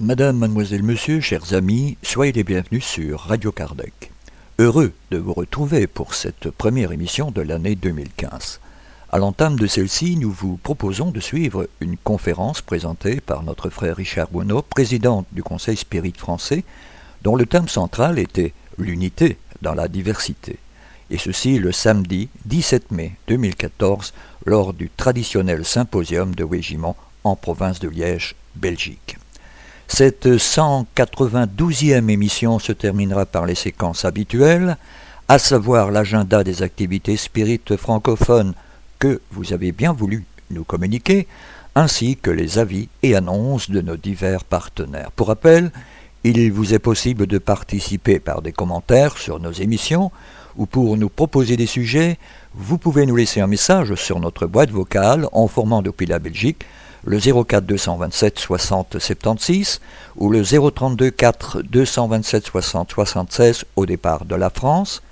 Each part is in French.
Madame, mademoiselle, monsieur, chers amis, soyez les bienvenus sur Radio Kardec. Heureux de vous retrouver pour cette première émission de l'année 2015. À l'entame de celle-ci, nous vous proposons de suivre une conférence présentée par notre frère Richard Bonneau, président du Conseil Spirit français, dont le thème central était l'unité dans la diversité. Et ceci le samedi 17 mai 2014 lors du traditionnel symposium de Wégiment en province de Liège, Belgique. Cette 192e émission se terminera par les séquences habituelles, à savoir l'agenda des activités spirites francophones que vous avez bien voulu nous communiquer, ainsi que les avis et annonces de nos divers partenaires. Pour rappel, il vous est possible de participer par des commentaires sur nos émissions ou pour nous proposer des sujets, vous pouvez nous laisser un message sur notre boîte vocale en formant depuis la Belgique le 04 227 60 76 ou le 032 4 227 60 76 au départ de la France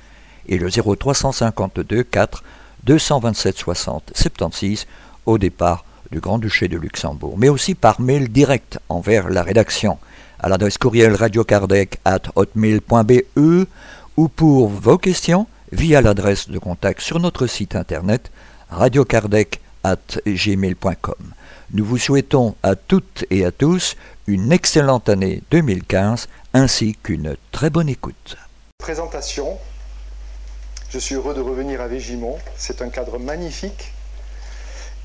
et le 0352 4 227 60 76 au départ du Grand-Duché de Luxembourg, mais aussi par mail direct envers la rédaction à l'adresse courriel radiocardec at hotmail.be ou pour vos questions via l'adresse de contact sur notre site internet radiocardec at gmail.com. Nous vous souhaitons à toutes et à tous une excellente année 2015 ainsi qu'une très bonne écoute. Présentation. Je suis heureux de revenir à Végimont. C'est un cadre magnifique.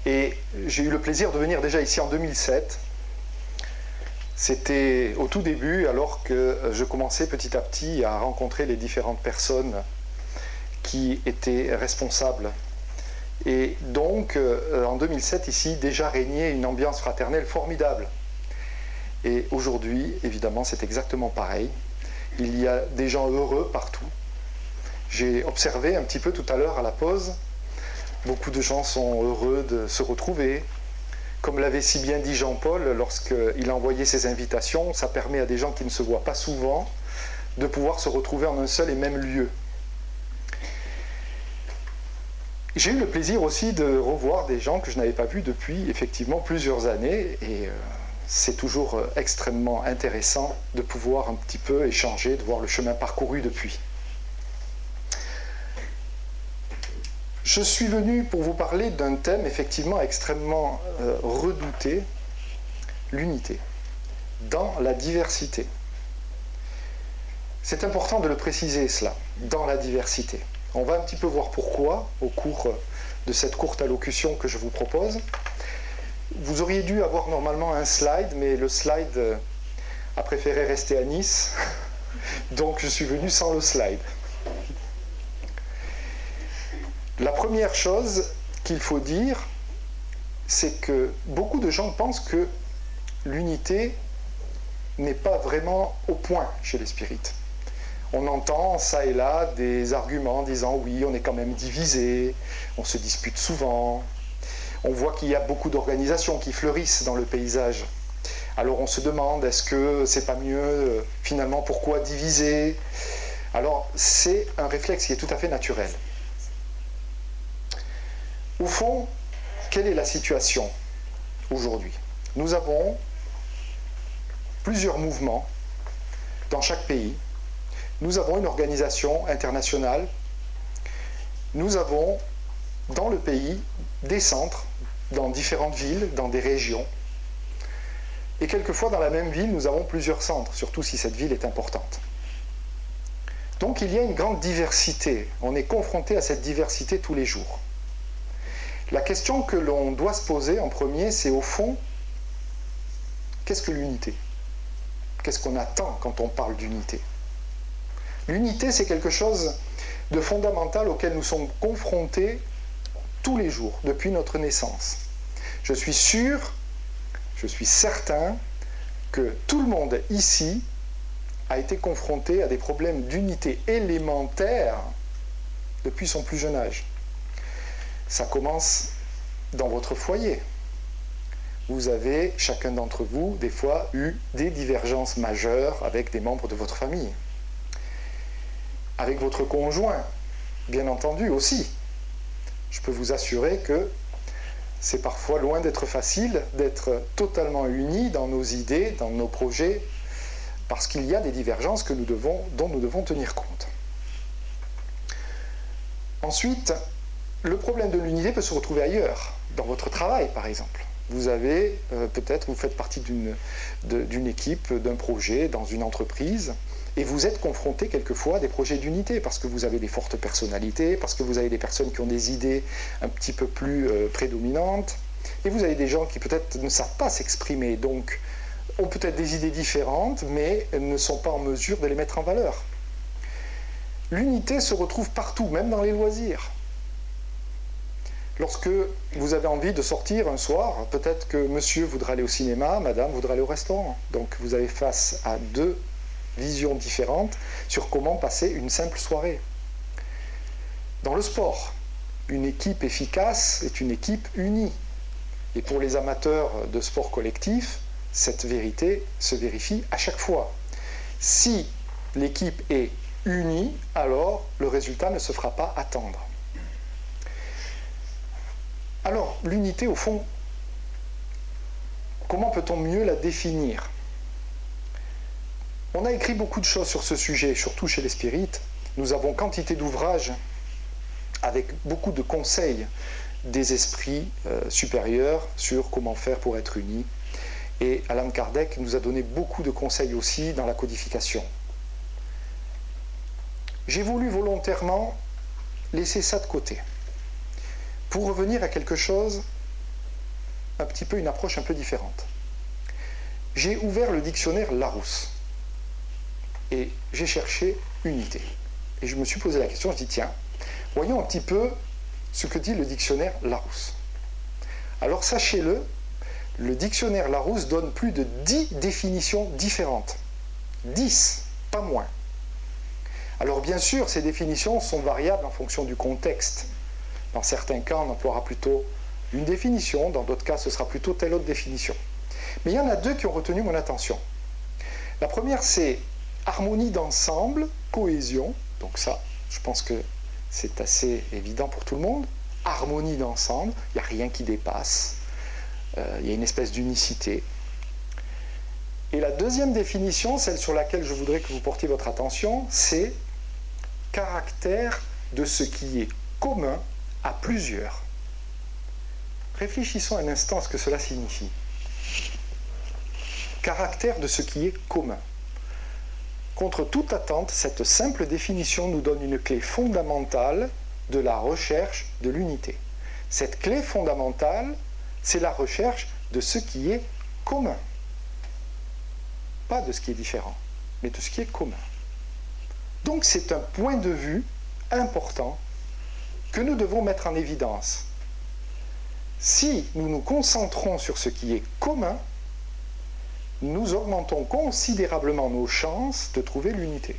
Et j'ai eu le plaisir de venir déjà ici en 2007. C'était au tout début, alors que je commençais petit à petit à rencontrer les différentes personnes qui étaient responsables et donc, euh, en 2007, ici, déjà régnait une ambiance fraternelle formidable. Et aujourd'hui, évidemment, c'est exactement pareil. Il y a des gens heureux partout. J'ai observé un petit peu tout à l'heure à la pause, beaucoup de gens sont heureux de se retrouver. Comme l'avait si bien dit Jean-Paul lorsqu'il a envoyé ses invitations, ça permet à des gens qui ne se voient pas souvent de pouvoir se retrouver en un seul et même lieu. J'ai eu le plaisir aussi de revoir des gens que je n'avais pas vus depuis effectivement plusieurs années et euh, c'est toujours euh, extrêmement intéressant de pouvoir un petit peu échanger, de voir le chemin parcouru depuis. Je suis venu pour vous parler d'un thème effectivement extrêmement euh, redouté, l'unité, dans la diversité. C'est important de le préciser cela, dans la diversité. On va un petit peu voir pourquoi au cours de cette courte allocution que je vous propose. Vous auriez dû avoir normalement un slide, mais le slide a préféré rester à Nice, donc je suis venu sans le slide. La première chose qu'il faut dire, c'est que beaucoup de gens pensent que l'unité n'est pas vraiment au point chez les spirites on entend ça et là des arguments disant oui, on est quand même divisé, on se dispute souvent. On voit qu'il y a beaucoup d'organisations qui fleurissent dans le paysage. Alors on se demande est-ce que c'est pas mieux euh, finalement pourquoi diviser? Alors c'est un réflexe qui est tout à fait naturel. Au fond, quelle est la situation aujourd'hui? Nous avons plusieurs mouvements dans chaque pays nous avons une organisation internationale. Nous avons dans le pays des centres, dans différentes villes, dans des régions. Et quelquefois, dans la même ville, nous avons plusieurs centres, surtout si cette ville est importante. Donc il y a une grande diversité. On est confronté à cette diversité tous les jours. La question que l'on doit se poser en premier, c'est au fond, qu'est-ce que l'unité? Qu'est-ce qu'on attend quand on parle d'unité? L'unité, c'est quelque chose de fondamental auquel nous sommes confrontés tous les jours, depuis notre naissance. Je suis sûr, je suis certain que tout le monde ici a été confronté à des problèmes d'unité élémentaire depuis son plus jeune âge. Ça commence dans votre foyer. vous avez, chacun d'entre vous, des fois eu des divergences majeures avec des membres de votre famille. Avec votre conjoint, bien entendu aussi. Je peux vous assurer que c'est parfois loin d'être facile d'être totalement unis dans nos idées, dans nos projets, parce qu'il y a des divergences que nous devons, dont nous devons tenir compte. Ensuite, le problème de l'unité peut se retrouver ailleurs, dans votre travail par exemple. Vous avez euh, peut-être, vous faites partie d'une équipe, d'un projet, dans une entreprise, et vous êtes confronté quelquefois à des projets d'unité, parce que vous avez des fortes personnalités, parce que vous avez des personnes qui ont des idées un petit peu plus euh, prédominantes, et vous avez des gens qui peut-être ne savent pas s'exprimer, donc ont peut-être des idées différentes, mais ne sont pas en mesure de les mettre en valeur. L'unité se retrouve partout, même dans les loisirs. Lorsque vous avez envie de sortir un soir, peut-être que monsieur voudra aller au cinéma, madame voudra aller au restaurant. Donc vous avez face à deux visions différentes sur comment passer une simple soirée. Dans le sport, une équipe efficace est une équipe unie. Et pour les amateurs de sport collectif, cette vérité se vérifie à chaque fois. Si l'équipe est unie, alors le résultat ne se fera pas attendre. Alors, l'unité, au fond, comment peut-on mieux la définir? On a écrit beaucoup de choses sur ce sujet, surtout chez les spirites. Nous avons quantité d'ouvrages avec beaucoup de conseils des esprits euh, supérieurs sur comment faire pour être unis. Et Alan Kardec nous a donné beaucoup de conseils aussi dans la codification. J'ai voulu volontairement laisser ça de côté pour revenir à quelque chose, un petit peu une approche un peu différente. J'ai ouvert le dictionnaire Larousse et j'ai cherché unité. Et je me suis posé la question, je dis tiens, voyons un petit peu ce que dit le dictionnaire Larousse. Alors sachez-le, le dictionnaire Larousse donne plus de 10 définitions différentes. 10, pas moins. Alors bien sûr, ces définitions sont variables en fonction du contexte. Dans certains cas, on emploiera plutôt une définition, dans d'autres cas, ce sera plutôt telle autre définition. Mais il y en a deux qui ont retenu mon attention. La première, c'est harmonie d'ensemble, cohésion. Donc ça, je pense que c'est assez évident pour tout le monde. Harmonie d'ensemble, il n'y a rien qui dépasse. Euh, il y a une espèce d'unicité. Et la deuxième définition, celle sur laquelle je voudrais que vous portiez votre attention, c'est caractère de ce qui est commun à plusieurs. Réfléchissons un instant à ce que cela signifie. Caractère de ce qui est commun. Contre toute attente, cette simple définition nous donne une clé fondamentale de la recherche de l'unité. Cette clé fondamentale, c'est la recherche de ce qui est commun. Pas de ce qui est différent, mais de ce qui est commun. Donc c'est un point de vue important que nous devons mettre en évidence. Si nous nous concentrons sur ce qui est commun, nous augmentons considérablement nos chances de trouver l'unité.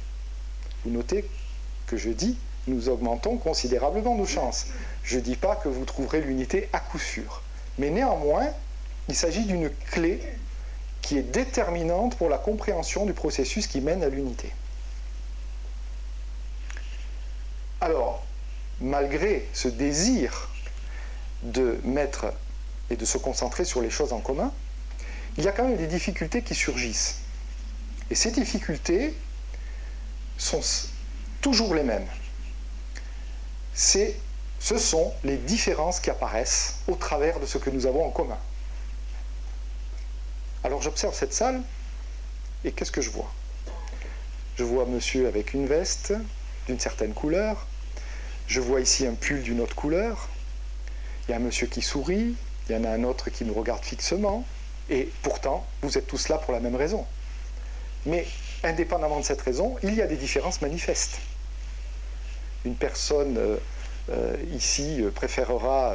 Vous notez que je dis nous augmentons considérablement nos chances. Je ne dis pas que vous trouverez l'unité à coup sûr. Mais néanmoins, il s'agit d'une clé qui est déterminante pour la compréhension du processus qui mène à l'unité. Alors, malgré ce désir de mettre et de se concentrer sur les choses en commun, il y a quand même des difficultés qui surgissent. Et ces difficultés sont toujours les mêmes. ce sont les différences qui apparaissent au travers de ce que nous avons en commun. Alors j'observe cette salle et qu'est-ce que je vois? Je vois monsieur avec une veste d'une certaine couleur, je vois ici un pull d'une autre couleur. Il y a un monsieur qui sourit. Il y en a un autre qui nous regarde fixement. Et pourtant, vous êtes tous là pour la même raison. Mais indépendamment de cette raison, il y a des différences manifestes. Une personne euh, euh, ici euh, préférera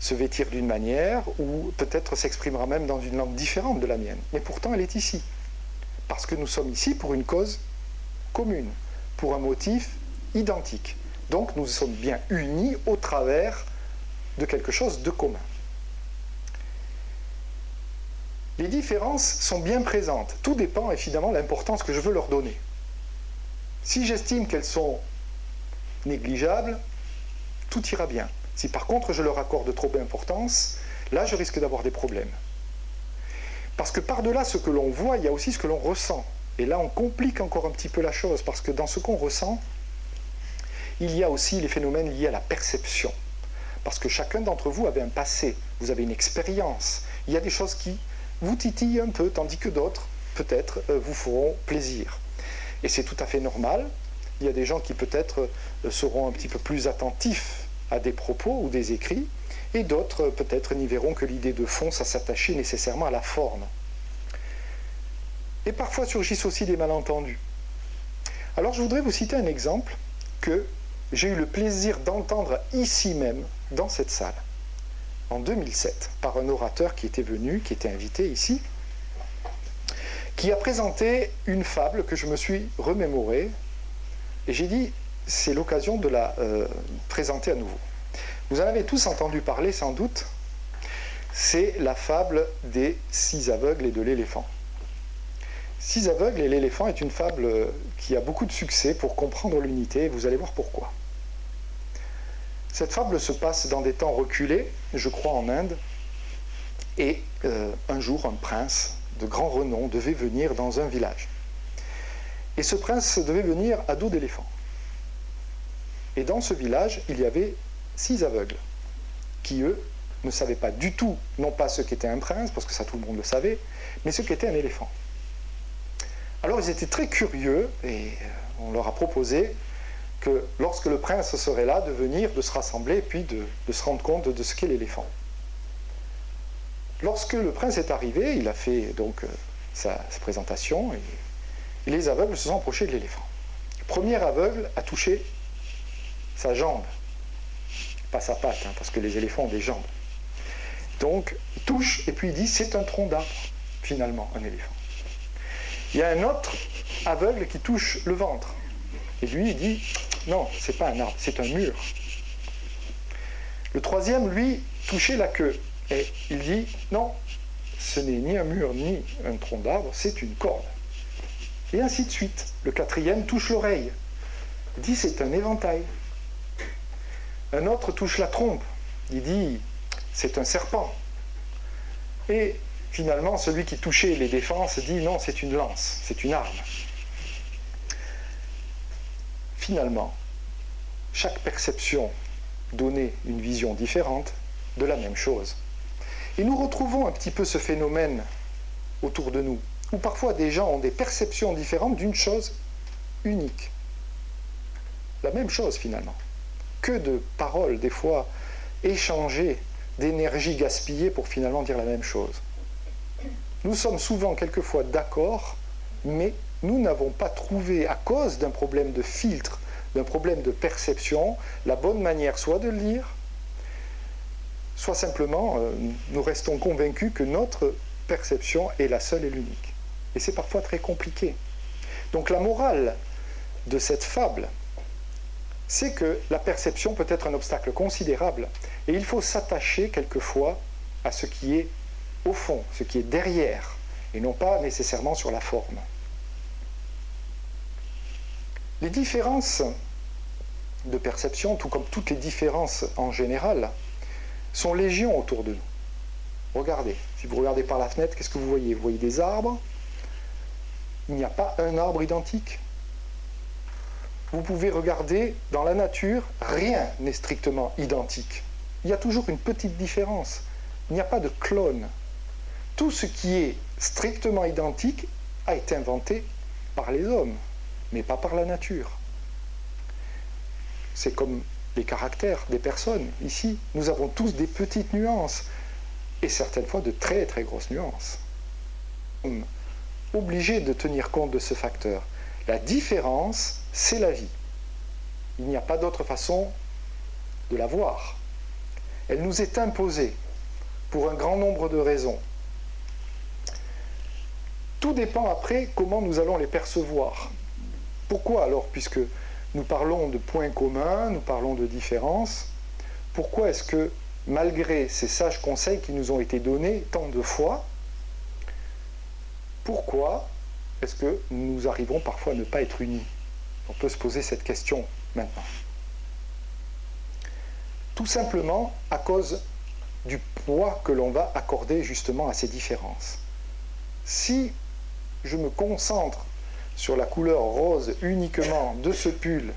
se vêtir d'une manière ou peut-être s'exprimera même dans une langue différente de la mienne. Mais pourtant, elle est ici. Parce que nous sommes ici pour une cause commune, pour un motif identique. Donc nous sommes bien unis au travers de quelque chose de commun. Les différences sont bien présentes. Tout dépend évidemment de l'importance que je veux leur donner. Si j'estime qu'elles sont négligeables, tout ira bien. Si par contre je leur accorde trop d'importance, là je risque d'avoir des problèmes. Parce que par-delà ce que l'on voit, il y a aussi ce que l'on ressent. Et là on complique encore un petit peu la chose, parce que dans ce qu'on ressent, il y a aussi les phénomènes liés à la perception. Parce que chacun d'entre vous avait un passé, vous avez une expérience. Il y a des choses qui vous titillent un peu, tandis que d'autres, peut-être, euh, vous feront plaisir. Et c'est tout à fait normal. Il y a des gens qui peut-être euh, seront un petit peu plus attentifs à des propos ou des écrits, et d'autres euh, peut-être n'y verront que l'idée de fond, ça s'attachait nécessairement à la forme. Et parfois surgissent aussi des malentendus. Alors je voudrais vous citer un exemple que j'ai eu le plaisir d'entendre ici même, dans cette salle, en 2007, par un orateur qui était venu, qui était invité ici, qui a présenté une fable que je me suis remémorée, et j'ai dit, c'est l'occasion de la euh, présenter à nouveau. Vous en avez tous entendu parler sans doute, c'est la fable des six aveugles et de l'éléphant. Six aveugles et l'éléphant est une fable qui a beaucoup de succès pour comprendre l'unité, et vous allez voir pourquoi. Cette fable se passe dans des temps reculés, je crois en Inde, et euh, un jour un prince de grand renom devait venir dans un village. Et ce prince devait venir à dos d'éléphant. Et dans ce village, il y avait six aveugles, qui eux ne savaient pas du tout, non pas ce qu'était un prince, parce que ça tout le monde le savait, mais ce qu'était un éléphant. Alors ils étaient très curieux et euh, on leur a proposé que lorsque le prince serait là, de venir, de se rassembler, puis de, se rendre compte de ce qu'est l'éléphant. Lorsque le prince est arrivé, il a fait donc euh, sa, présentation, et, les aveugles se sont approchés de l'éléphant. Le premier aveugle a touché sa jambe, pas sa patte, hein, parce que les éléphants ont des jambes. Donc, il touche, et puis il dit, c'est un tronc d'arbre, finalement, un éléphant. Il y a un autre aveugle qui touche le ventre. Et lui, il dit, non, c'est pas un arbre, c'est un mur. Le troisième, lui, touchait la queue. Et il dit, non, ce n'est ni un mur ni un tronc d'arbre, c'est une corde. Et ainsi de suite. Le quatrième touche l'oreille. Il dit, c'est un éventail. Un autre touche la trompe. Il dit, c'est un serpent. Et finalement, celui qui touchait les défenses dit, non, c'est une lance, c'est une arme. Finalement, chaque perception donnait une vision différente de la même chose. Et nous retrouvons un petit peu ce phénomène autour de nous, où parfois des gens ont des perceptions différentes d'une chose unique. La même chose finalement. Que de paroles, des fois, échangées, d'énergie gaspillée pour finalement dire la même chose. Nous sommes souvent quelquefois d'accord, mais nous n'avons pas trouvé, à cause d'un problème de filtre, d'un problème de perception, la bonne manière soit de le lire, soit simplement euh, nous restons convaincus que notre perception est la seule et l'unique. Et c'est parfois très compliqué. Donc la morale de cette fable, c'est que la perception peut être un obstacle considérable et il faut s'attacher quelquefois à ce qui est au fond, ce qui est derrière, et non pas nécessairement sur la forme. Les différences de perception, tout comme toutes les différences en général, sont légion autour de nous. Regardez, si vous regardez par la fenêtre, qu'est-ce que vous voyez? Vous voyez des arbres. Il n'y a pas un arbre identique. Vous pouvez regarder dans la nature, rien n'est strictement identique. Il y a toujours une petite différence. Il n'y a pas de clone. Tout ce qui est strictement identique a été inventé par les hommes mais pas par la nature. C'est comme les caractères des personnes. Ici, nous avons tous des petites nuances, et certaines fois de très très grosses nuances. Obligé de tenir compte de ce facteur. La différence, c'est la vie. Il n'y a pas d'autre façon de la voir. Elle nous est imposée pour un grand nombre de raisons. Tout dépend après comment nous allons les percevoir. Pourquoi alors, puisque nous parlons de points communs, nous parlons de différences, pourquoi est-ce que, malgré ces sages conseils qui nous ont été donnés tant de fois, pourquoi est-ce que nous arrivons parfois à ne pas être unis? On peut se poser cette question maintenant. Tout simplement à cause du poids que l'on va accorder justement à ces différences. Si je me concentre sur la couleur rose uniquement de ce pull,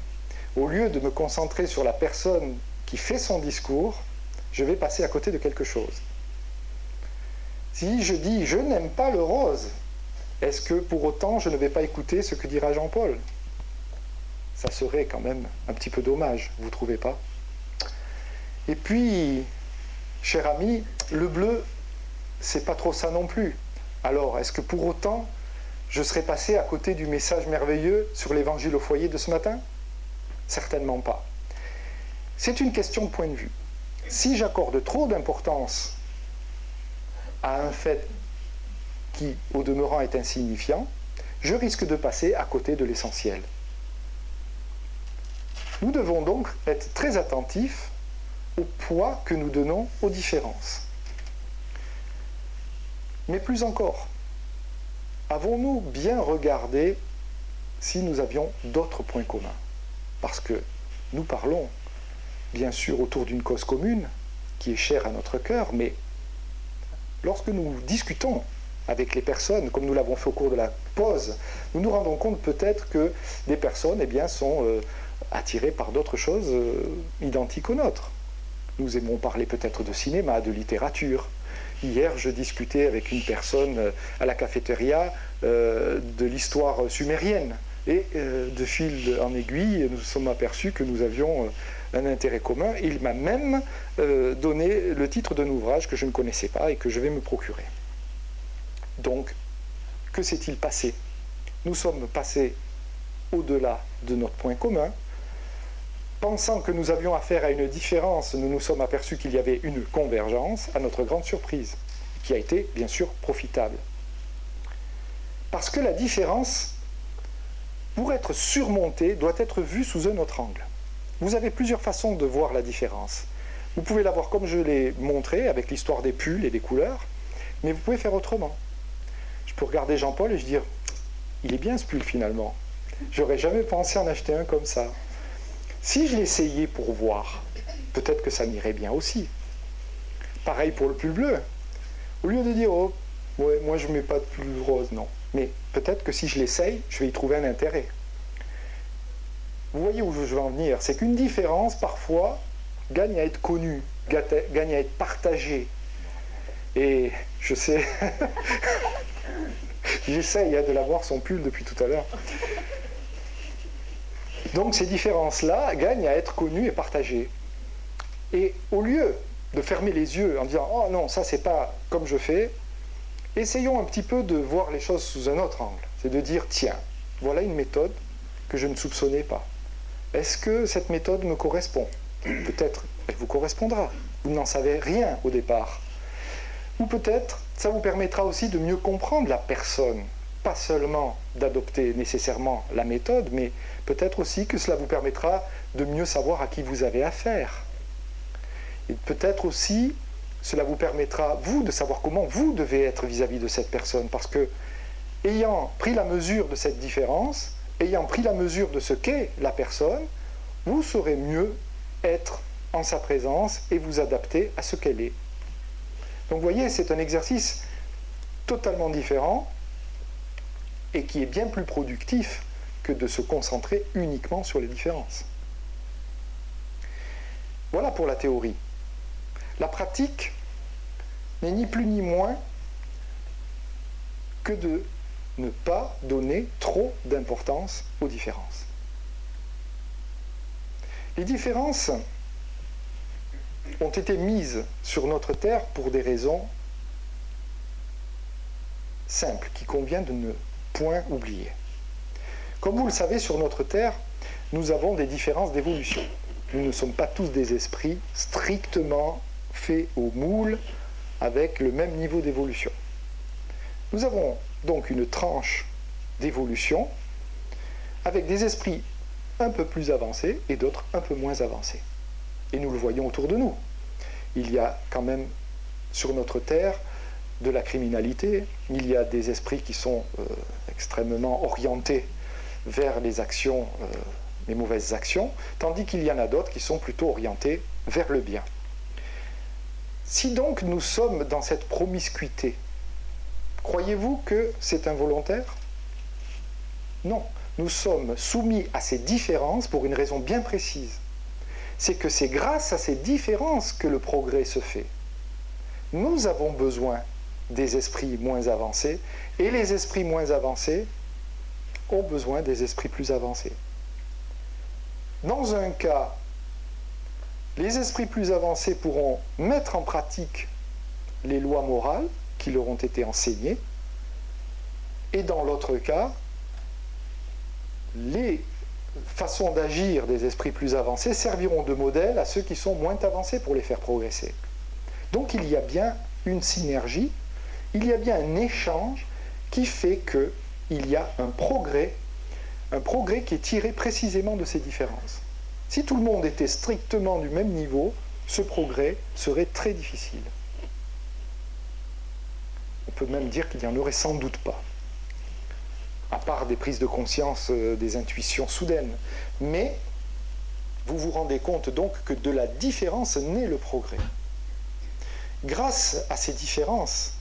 au lieu de me concentrer sur la personne qui fait son discours, je vais passer à côté de quelque chose. Si je dis je n'aime pas le rose, est-ce que pour autant je ne vais pas écouter ce que dira Jean-Paul? Ça serait quand même un petit peu dommage, vous ne trouvez pas? Et puis, cher ami, le bleu, c'est pas trop ça non plus. Alors, est-ce que pour autant je serais passé à côté du message merveilleux sur l'évangile au foyer de ce matin? Certainement pas. C'est une question de point de vue. Si j'accorde trop d'importance à un fait qui, au demeurant, est insignifiant, je risque de passer à côté de l'essentiel. Nous devons donc être très attentifs au poids que nous donnons aux différences. Mais plus encore, avons-nous bien regardé si nous avions d'autres points communs? Parce que nous parlons bien sûr autour d'une cause commune qui est chère à notre cœur, mais lorsque nous discutons avec les personnes, comme nous l'avons fait au cours de la pause, nous nous rendons compte peut-être que des personnes eh bien, sont euh, attirées par d'autres choses euh, identiques aux nôtres. Nous aimons parler peut-être de cinéma, de littérature. Hier, je discutais avec une personne euh, à la cafétéria de l'histoire sumérienne. Et de fil en aiguille, nous sommes aperçus que nous avions un intérêt commun. Il m'a même donné le titre d'un ouvrage que je ne connaissais pas et que je vais me procurer. Donc, que s'est-il passé? Nous sommes passés au-delà de notre point commun. Pensant que nous avions affaire à une différence, nous nous sommes aperçus qu'il y avait une convergence, à notre grande surprise, qui a été bien sûr profitable. Parce que la différence, pour être surmontée, doit être vue sous un autre angle. Vous avez plusieurs façons de voir la différence. Vous pouvez la voir comme je l'ai montré, avec l'histoire des pulls et des couleurs, mais vous pouvez faire autrement je peux regarder Jean-Paul et je dire, il est bien ce pull finalement. J'aurais jamais pensé en acheter un comme ça. Si je l'essayais pour voir, peut-être que ça m'irait bien aussi. Pareil pour le pull bleu. Au lieu de dire, oh, moi je ne mets pas de pull rose, non. Mais peut-être que si je l'essaye, je vais y trouver un intérêt. Vous voyez où je veux en venir C'est qu'une différence, parfois, gagne à être connue, gagne à être partagée. Et je sais, J'essaye hein, de l'avoir son pull depuis tout à l'heure. Donc ces différences-là gagnent à être connues et partagées. Et au lieu de fermer les yeux en disant Oh non, ça c'est pas comme je fais, essayons un petit peu de voir les choses sous un autre angle. C'est de dire Tiens, voilà une méthode que je ne soupçonnais pas. Est-ce que cette méthode me correspond? Peut-être elle vous correspondra. Vous n'en savez rien au départ. Ou peut-être ça vous permettra aussi de mieux comprendre la personne, pas seulement d'adopter nécessairement la méthode, mais peut-être aussi que cela vous permettra de mieux savoir à qui vous avez affaire. Et peut-être aussi cela vous permettra, vous, de savoir comment vous devez être vis-à-vis de cette personne, parce que ayant pris la mesure de cette différence, ayant pris la mesure de ce qu'est la personne, vous saurez mieux être en sa présence et vous adapter à ce qu'elle est. Donc vous voyez, c'est un exercice totalement différent et qui est bien plus productif que de se concentrer uniquement sur les différences. Voilà pour la théorie. La pratique n'est ni plus ni moins que de ne pas donner trop d'importance aux différences. Les différences ont été mises sur notre terre pour des raisons simples, qui convient de ne point oublier. Comme vous le savez, sur notre terre, nous avons des différences d'évolution. Nous ne sommes pas tous des esprits strictement faits au moule avec le même niveau d'évolution. Nous avons donc une tranche d'évolution avec des esprits un peu plus avancés et d'autres un peu moins avancés. Et nous le voyons autour de nous. Il y a quand même sur notre Terre de la criminalité. Il y a des esprits qui sont euh, extrêmement orientés vers les actions, euh, les mauvaises actions, tandis qu'il y en a d'autres qui sont plutôt orientés vers le bien. Si donc nous sommes dans cette promiscuité, croyez-vous que c'est involontaire? Non, nous sommes soumis à ces différences pour une raison bien précise. C'est que c'est grâce à ces différences que le progrès se fait. Nous avons besoin des esprits moins avancés et les esprits moins avancés ont besoin des esprits plus avancés. Dans un cas, les esprits plus avancés pourront mettre en pratique les lois morales qui leur ont été enseignées, et dans l'autre cas, les façons d'agir des esprits plus avancés serviront de modèle à ceux qui sont moins avancés pour les faire progresser. Donc il y a bien une synergie, il y a bien un échange qui fait qu'il y a un progrès, un progrès qui est tiré précisément de ces différences. Si tout le monde était strictement du même niveau, ce progrès serait très difficile. On peut même dire qu'il n'y en aurait sans doute pas, à part des prises de conscience, euh, des intuitions soudaines. Mais vous vous rendez compte donc que de la différence naît le progrès. Grâce à ces différences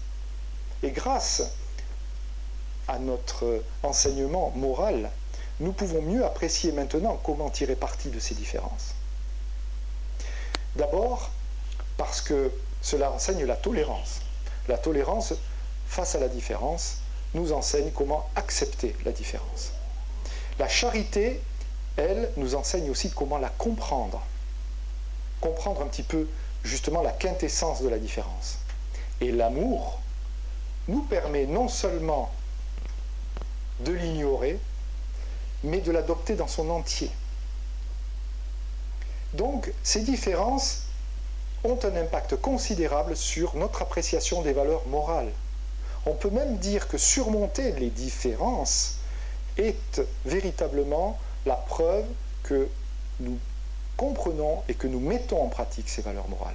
et grâce à notre enseignement moral, nous pouvons mieux apprécier maintenant comment tirer parti de ces différences. D'abord, parce que cela enseigne la tolérance. La tolérance face à la différence nous enseigne comment accepter la différence. La charité, elle, nous enseigne aussi comment la comprendre. Comprendre un petit peu justement la quintessence de la différence. Et l'amour nous permet non seulement de l'ignorer, mais de l'adopter dans son entier. Donc, ces différences ont un impact considérable sur notre appréciation des valeurs morales. On peut même dire que surmonter les différences est véritablement la preuve que nous comprenons et que nous mettons en pratique ces valeurs morales.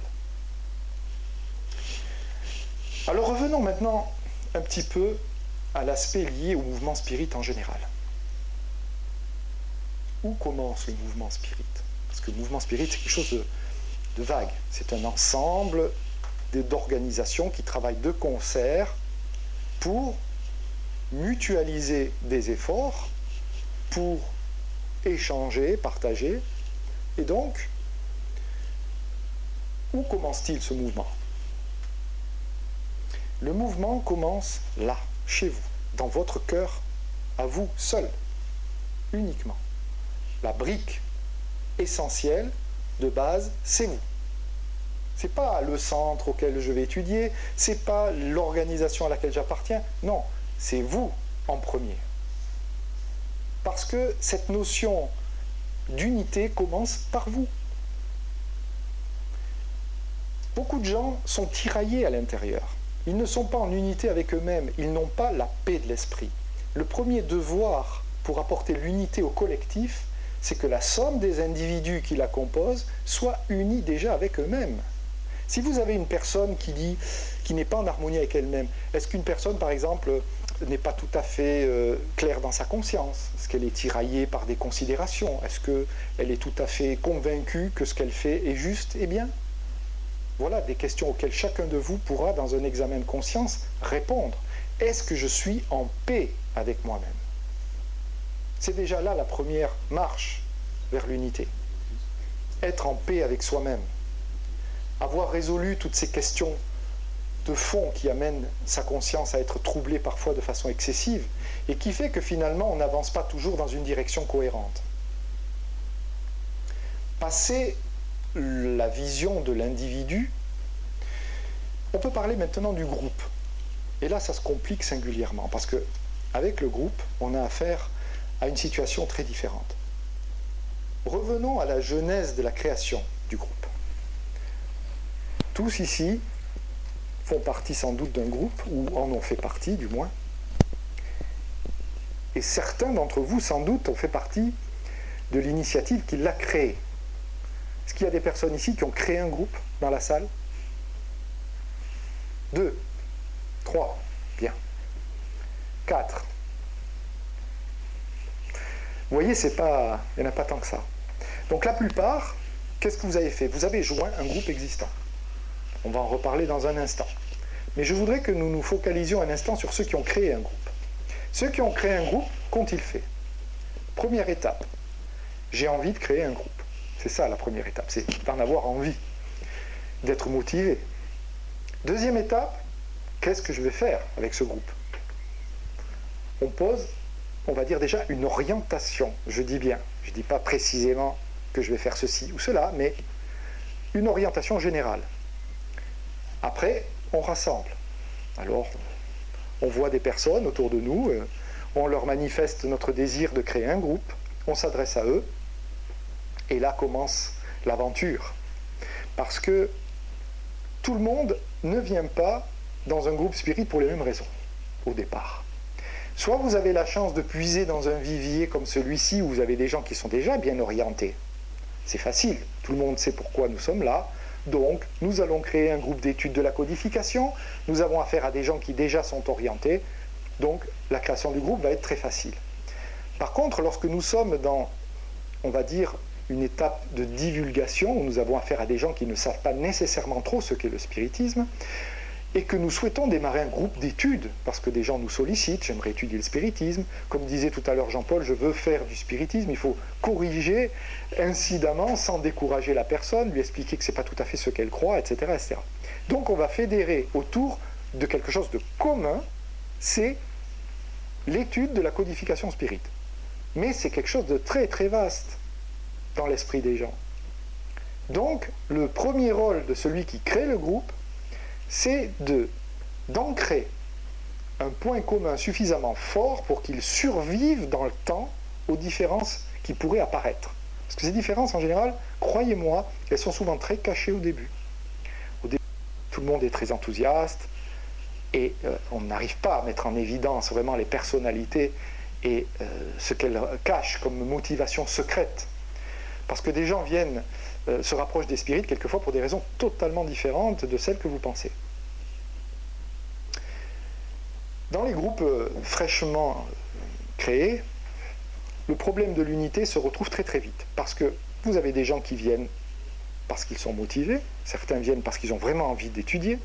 Alors revenons maintenant un petit peu à l'aspect lié au mouvement spirit en général où commence le mouvement spirit? Parce que le mouvement spirit, c'est quelque chose de, vague. C'est un ensemble d'organisations qui travaillent de concert pour mutualiser des efforts, pour échanger, partager. Et donc, où commence-t-il ce mouvement? Le mouvement commence là, chez vous, dans votre cœur, à vous seul, uniquement la brique essentielle de base, c'est vous. C'est pas le centre auquel je vais étudier, c'est pas l'organisation à laquelle j'appartiens. Non, c'est vous en premier. Parce que cette notion d'unité commence par vous. Beaucoup de gens sont tiraillés à l'intérieur. Ils ne sont pas en unité avec eux-mêmes, ils n'ont pas la paix de l'esprit. Le premier devoir pour apporter l'unité au collectif, c'est que la somme des individus qui la composent soit unie déjà avec eux-mêmes. Si vous avez une personne qui dit qui n'est pas en harmonie avec elle-même, est-ce qu'une personne, par exemple, n'est pas tout à fait euh, claire dans sa conscience? Est-ce qu'elle est tiraillée par des considérations? Est-ce qu'elle est tout à fait convaincue que ce qu'elle fait est juste et bien? Voilà des questions auxquelles chacun de vous pourra, dans un examen de conscience, répondre. Est-ce que je suis en paix avec moi-même? C'est déjà là la première marche vers l'unité. Être en paix avec soi-même. Avoir résolu toutes ces questions de fond qui amènent sa conscience à être troublée parfois de façon excessive et qui fait que finalement on n'avance pas toujours dans une direction cohérente. Passer la vision de l'individu, on peut parler maintenant du groupe. Et là, ça se complique singulièrement parce que avec le groupe, on a affaire à une situation très différente. Revenons à la genèse de la création du groupe. Tous ici font partie sans doute d'un groupe, ou en ont fait partie du moins. Et certains d'entre vous, sans doute, ont fait partie de l'initiative qui l'a créé. Est-ce qu'il y a des personnes ici qui ont créé un groupe dans la salle? Deux. 3. Bien. 4. Vous voyez, c'est pas, il n'y en a pas tant que ça. Donc la plupart, qu'est-ce que vous avez fait? Vous avez joint un groupe existant. On va en reparler dans un instant. Mais je voudrais que nous nous focalisions un instant sur ceux qui ont créé un groupe. Ceux qui ont créé un groupe, qu'ont-ils fait? Première étape, j'ai envie de créer un groupe. C'est ça la première étape, c'est d'en avoir envie, d'être motivé. Deuxième étape, qu'est-ce que je vais faire avec ce groupe? On pose, on va dire déjà, une orientation. Je dis bien, je ne dis pas précisément que je vais faire ceci ou cela, mais une orientation générale. Après, on rassemble. Alors, on voit des personnes autour de nous, euh, on leur manifeste notre désir de créer un groupe, on s'adresse à eux, et là commence l'aventure. Parce que tout le monde ne vient pas dans un groupe spirit pour les mêmes raisons, au départ. Soit vous avez la chance de puiser dans un vivier comme celui-ci où vous avez des gens qui sont déjà bien orientés. C'est facile, tout le monde sait pourquoi nous sommes là. Donc, nous allons créer un groupe d'études de la codification. Nous avons affaire à des gens qui déjà sont orientés. Donc, la création du groupe va être très facile. Par contre, lorsque nous sommes dans, on va dire, une étape de divulgation, où nous avons affaire à des gens qui ne savent pas nécessairement trop ce qu'est le spiritisme, et que nous souhaitons démarrer un groupe d'études, parce que des gens nous sollicitent, j'aimerais étudier le spiritisme, comme disait tout à l'heure Jean-Paul, je veux faire du spiritisme, il faut corriger incidemment, sans décourager la personne, lui expliquer que ce n'est pas tout à fait ce qu'elle croit, etc., etc. Donc on va fédérer autour de quelque chose de commun, c'est l'étude de la codification spirite. Mais c'est quelque chose de très très vaste dans l'esprit des gens. Donc le premier rôle de celui qui crée le groupe, c'est d'ancrer un point commun suffisamment fort pour qu'il survive dans le temps aux différences qui pourraient apparaître. Parce que ces différences, en général, croyez-moi, elles sont souvent très cachées au début. Au début, tout le monde est très enthousiaste et euh, on n'arrive pas à mettre en évidence vraiment les personnalités et euh, ce qu'elles cachent comme motivation secrète. Parce que des gens viennent euh, se rapprochent des spirites quelquefois pour des raisons totalement différentes de celles que vous pensez. Dans les groupes euh, fraîchement créés, le problème de l'unité se retrouve très très vite. Parce que vous avez des gens qui viennent parce qu'ils sont motivés, certains viennent parce qu'ils ont vraiment envie d'étudier,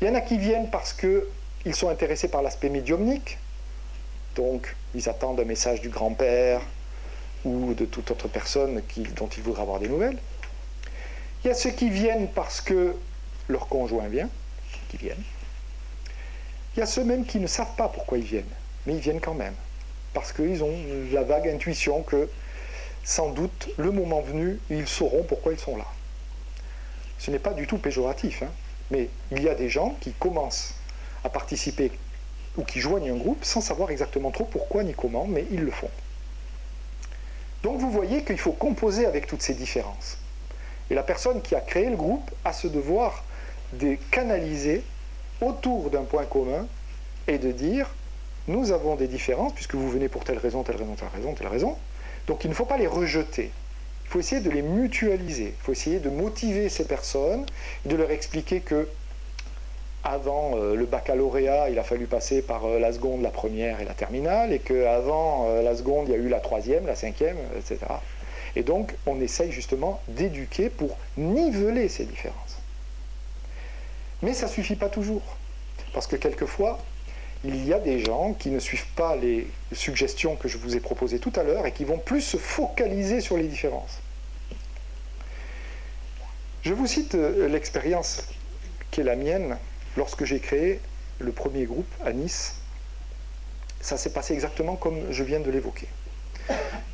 il y en a qui viennent parce qu'ils sont intéressés par l'aspect médiumnique, donc ils attendent un message du grand-père ou de toute autre personne dont ils voudraient avoir des nouvelles. Il y a ceux qui viennent parce que leur conjoint vient, qui viennent. Il y a ceux même qui ne savent pas pourquoi ils viennent, mais ils viennent quand même, parce qu'ils ont la vague intuition que, sans doute, le moment venu, ils sauront pourquoi ils sont là. Ce n'est pas du tout péjoratif, hein, mais il y a des gens qui commencent à participer ou qui joignent un groupe sans savoir exactement trop pourquoi ni comment, mais ils le font. Donc vous voyez qu'il faut composer avec toutes ces différences. Et la personne qui a créé le groupe a ce devoir de canaliser autour d'un point commun et de dire nous avons des différences puisque vous venez pour telle raison, telle raison, telle raison, telle raison. Donc il ne faut pas les rejeter. Il faut essayer de les mutualiser. Il faut essayer de motiver ces personnes, de leur expliquer que avant euh, le baccalauréat, il a fallu passer par euh, la seconde, la première et la terminale, et qu'avant euh, la seconde, il y a eu la troisième, la cinquième, etc. Et donc, on essaye justement d'éduquer pour niveler ces différences. Mais ça ne suffit pas toujours. Parce que quelquefois, il y a des gens qui ne suivent pas les suggestions que je vous ai proposées tout à l'heure et qui vont plus se focaliser sur les différences. Je vous cite euh, l'expérience qui est la mienne lorsque j'ai créé le premier groupe à Nice. Ça s'est passé exactement comme je viens de l'évoquer.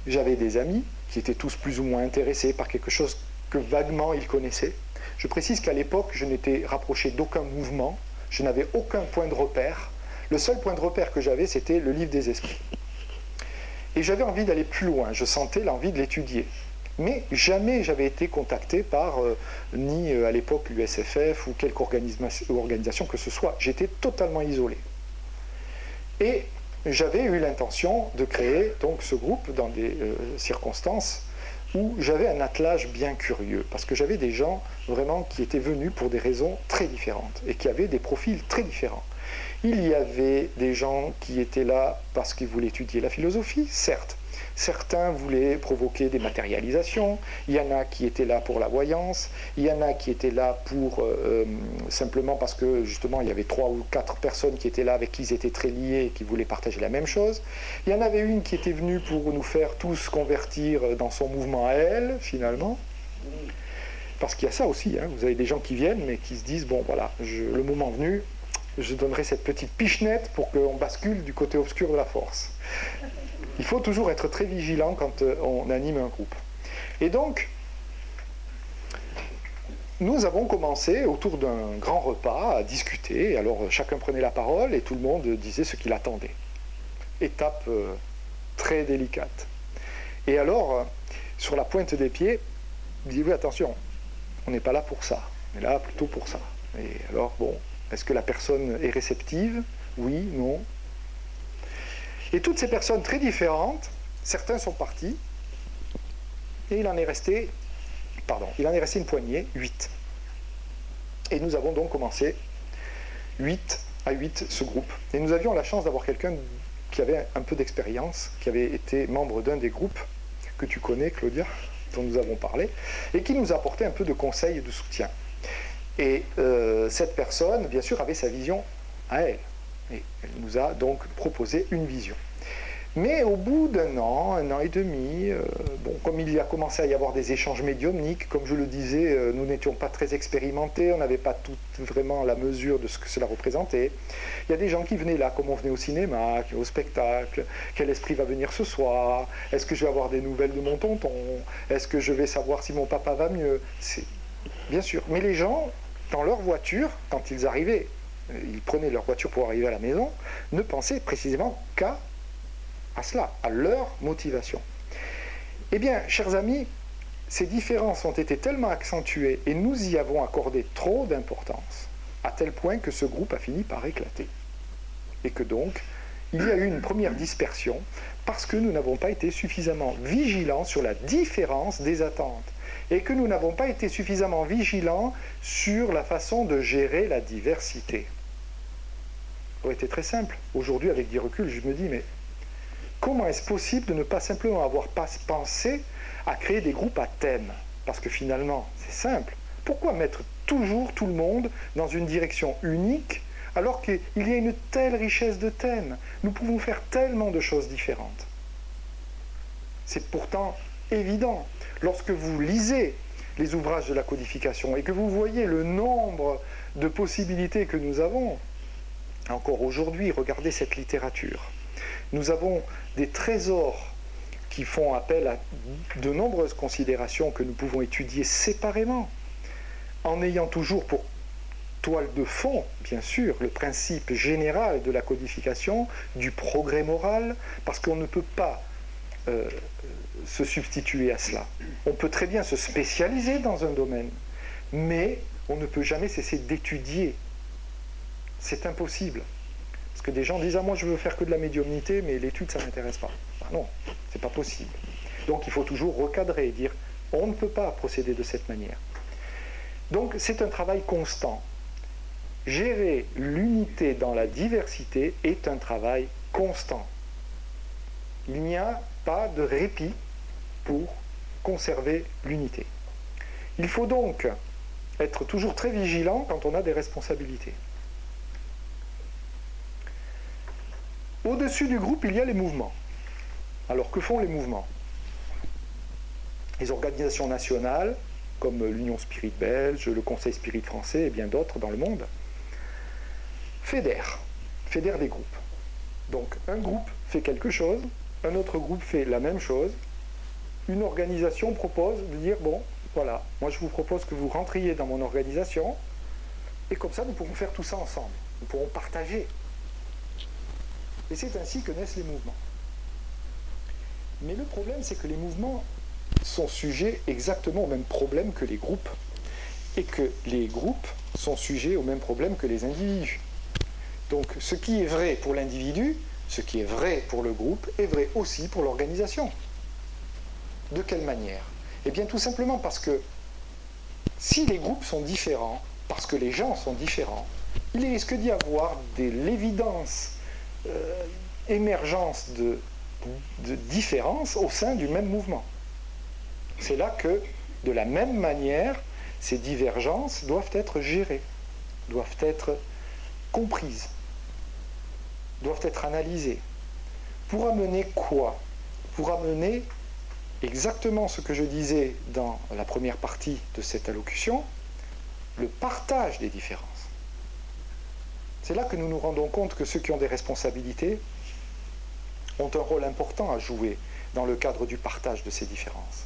J'avais des amis qui étaient tous plus ou moins intéressés par quelque chose que vaguement ils connaissaient. Je précise qu'à l'époque, je n'étais rapproché d'aucun mouvement, je n'avais aucun point de repère. Le seul point de repère que j'avais, c'était le livre des esprits. Et j'avais envie d'aller plus loin, je sentais l'envie de l'étudier. Mais jamais j'avais été contacté par euh, ni euh, à l'époque l'USFF ou quelque organisation que ce soit. J'étais totalement isolé. Et j'avais eu l'intention de créer donc ce groupe dans des euh, circonstances où j'avais un attelage bien curieux, parce que j'avais des gens vraiment qui étaient venus pour des raisons très différentes et qui avaient des profils très différents. Il y avait des gens qui étaient là parce qu'ils voulaient étudier la philosophie, certes. Certains voulaient provoquer des matérialisations, il y en a qui étaient là pour la voyance, il y en a qui étaient là pour euh, simplement parce que justement il y avait trois ou quatre personnes qui étaient là avec qui ils étaient très liés et qui voulaient partager la même chose. Il y en avait une qui était venue pour nous faire tous convertir dans son mouvement à elle, finalement. Parce qu'il y a ça aussi, hein. vous avez des gens qui viennent mais qui se disent, bon voilà, le moment venu, je donnerai cette petite pichenette pour qu'on bascule du côté obscur de la force. Il faut toujours être très vigilant quand euh, on anime un groupe. Et donc, nous avons commencé autour d'un grand repas à discuter. Alors chacun prenait la parole et tout le monde disait ce qu'il attendait. Étape euh, très délicate. Et alors, euh, sur la pointe des pieds, dit oui attention, on n'est pas là pour ça, on est là plutôt pour ça. Et alors bon, est-ce que la personne est réceptive? Oui, non Et toutes ces personnes très différentes, certains sont partis, et il en est resté, pardon, il en est resté une poignée, 8. Et nous avons donc commencé 8 à 8 ce groupe. Et nous avions la chance d'avoir quelqu'un qui avait un peu d'expérience, qui avait été membre d'un des groupes que tu connais, Claudia, dont nous avons parlé, et qui nous apportait un peu de conseils et de soutien. Et euh, cette personne, bien sûr, avait sa vision à elle. Et elle nous a donc proposé une vision. Mais au bout d'un an, un an et demi, euh, bon, comme il y a commencé à y avoir des échanges médiumniques, comme je le disais, euh, nous n'étions pas très expérimentés, on n'avait pas tout vraiment la mesure de ce que cela représentait. Il y a des gens qui venaient là, comme on venait au cinéma, au spectacle, quel esprit va venir ce soir, est-ce que je vais avoir des nouvelles de mon tonton, est-ce que je vais savoir si mon papa va mieux? Bien sûr. Mais les gens dans leur voiture, quand ils arrivaient, ils prenaient leur voiture pour arriver à la maison, ne pensaient précisément qu'à cela, à leur motivation. Eh bien, chers amis, ces différences ont été tellement accentuées et nous y avons accordé trop d'importance, à tel point que ce groupe a fini par éclater. Et que donc, il y a eu une première dispersion parce que nous n'avons pas été suffisamment vigilants sur la différence des attentes et que nous n'avons pas été suffisamment vigilants sur la façon de gérer la diversité. Aurait très simple. Aujourd'hui, avec du recul, je me dis, mais comment est-ce possible de ne pas simplement avoir pensé à créer des groupes à thème? Parce que finalement, c'est simple. Pourquoi mettre toujours tout le monde dans une direction unique alors qu'il y a une telle richesse de thèmes? Nous pouvons faire tellement de choses différentes. C'est pourtant évident. Lorsque vous lisez les ouvrages de la codification et que vous voyez le nombre de possibilités que nous avons, encore aujourd'hui, regardez cette littérature. Nous avons des trésors qui font appel à de nombreuses considérations que nous pouvons étudier séparément, en ayant toujours pour toile de fond, bien sûr, le principe général de la codification, du progrès moral, parce qu'on ne peut pas euh, se substituer à cela. On peut très bien se spécialiser dans un domaine, mais on ne peut jamais cesser d'étudier. C'est impossible. Parce que des gens disent Ah, moi je veux faire que de la médiumnité, mais l'étude ça ne m'intéresse pas. Ah non, c'est pas possible. Donc il faut toujours recadrer et dire On ne peut pas procéder de cette manière. Donc c'est un travail constant. Gérer l'unité dans la diversité est un travail constant. Il n'y a pas de répit pour conserver l'unité. Il faut donc être toujours très vigilant quand on a des responsabilités. Au-dessus du groupe, il y a les mouvements. Alors que font les mouvements? Les organisations nationales, comme l'Union Spirit belge, le Conseil Spirit français et bien d'autres dans le monde, fédèrent, fédèrent des groupes. Donc un groupe fait quelque chose, un autre groupe fait la même chose, une organisation propose de dire, bon, voilà, moi je vous propose que vous rentriez dans mon organisation, et comme ça nous pourrons faire tout ça ensemble, nous pourrons partager. Et c'est ainsi que naissent les mouvements. Mais le problème, c'est que les mouvements sont sujets exactement au même problème que les groupes, et que les groupes sont sujets au même problème que les individus. Donc ce qui est vrai pour l'individu, ce qui est vrai pour le groupe, est vrai aussi pour l'organisation. De quelle manière? Eh bien tout simplement parce que si les groupes sont différents, parce que les gens sont différents, il risque d'y avoir de l'évidence, euh, émergence de, de différences au sein du même mouvement. C'est là que, de la même manière, ces divergences doivent être gérées, doivent être comprises, doivent être analysées. Pour amener quoi? Pour amener exactement ce que je disais dans la première partie de cette allocution, le partage des différences. C'est là que nous nous rendons compte que ceux qui ont des responsabilités ont un rôle important à jouer dans le cadre du partage de ces différences.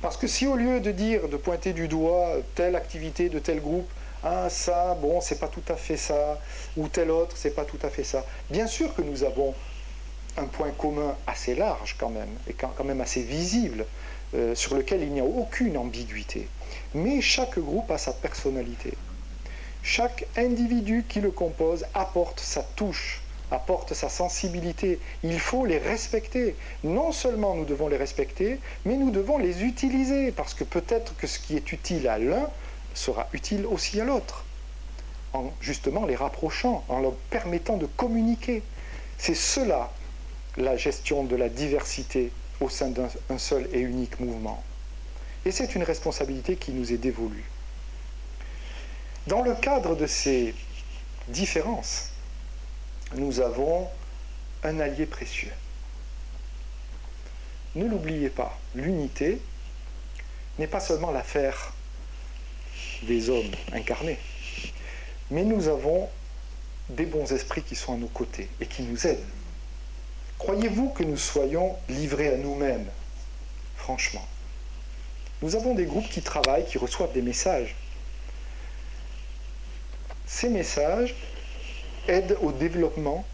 Parce que si au lieu de dire, de pointer du doigt telle activité de tel groupe, ah ça, bon, c'est pas tout à fait ça, ou tel autre, c'est pas tout à fait ça. Bien sûr que nous avons un point commun assez large quand même, et quand même assez visible, euh, sur lequel il n'y a aucune ambiguïté. Mais chaque groupe a sa personnalité. Chaque individu qui le compose apporte sa touche, apporte sa sensibilité. Il faut les respecter. Non seulement nous devons les respecter, mais nous devons les utiliser, parce que peut-être que ce qui est utile à l'un sera utile aussi à l'autre, en justement les rapprochant, en leur permettant de communiquer. C'est cela la gestion de la diversité au sein d'un seul et unique mouvement. Et c'est une responsabilité qui nous est dévolue. Dans le cadre de ces différences, nous avons un allié précieux. Ne l'oubliez pas, l'unité n'est pas seulement l'affaire des hommes incarnés, mais nous avons des bons esprits qui sont à nos côtés et qui nous aident. Croyez-vous que nous soyons livrés à nous-mêmes? Franchement. Nous avons des groupes qui travaillent, qui reçoivent des messages. Ces messages aident au développement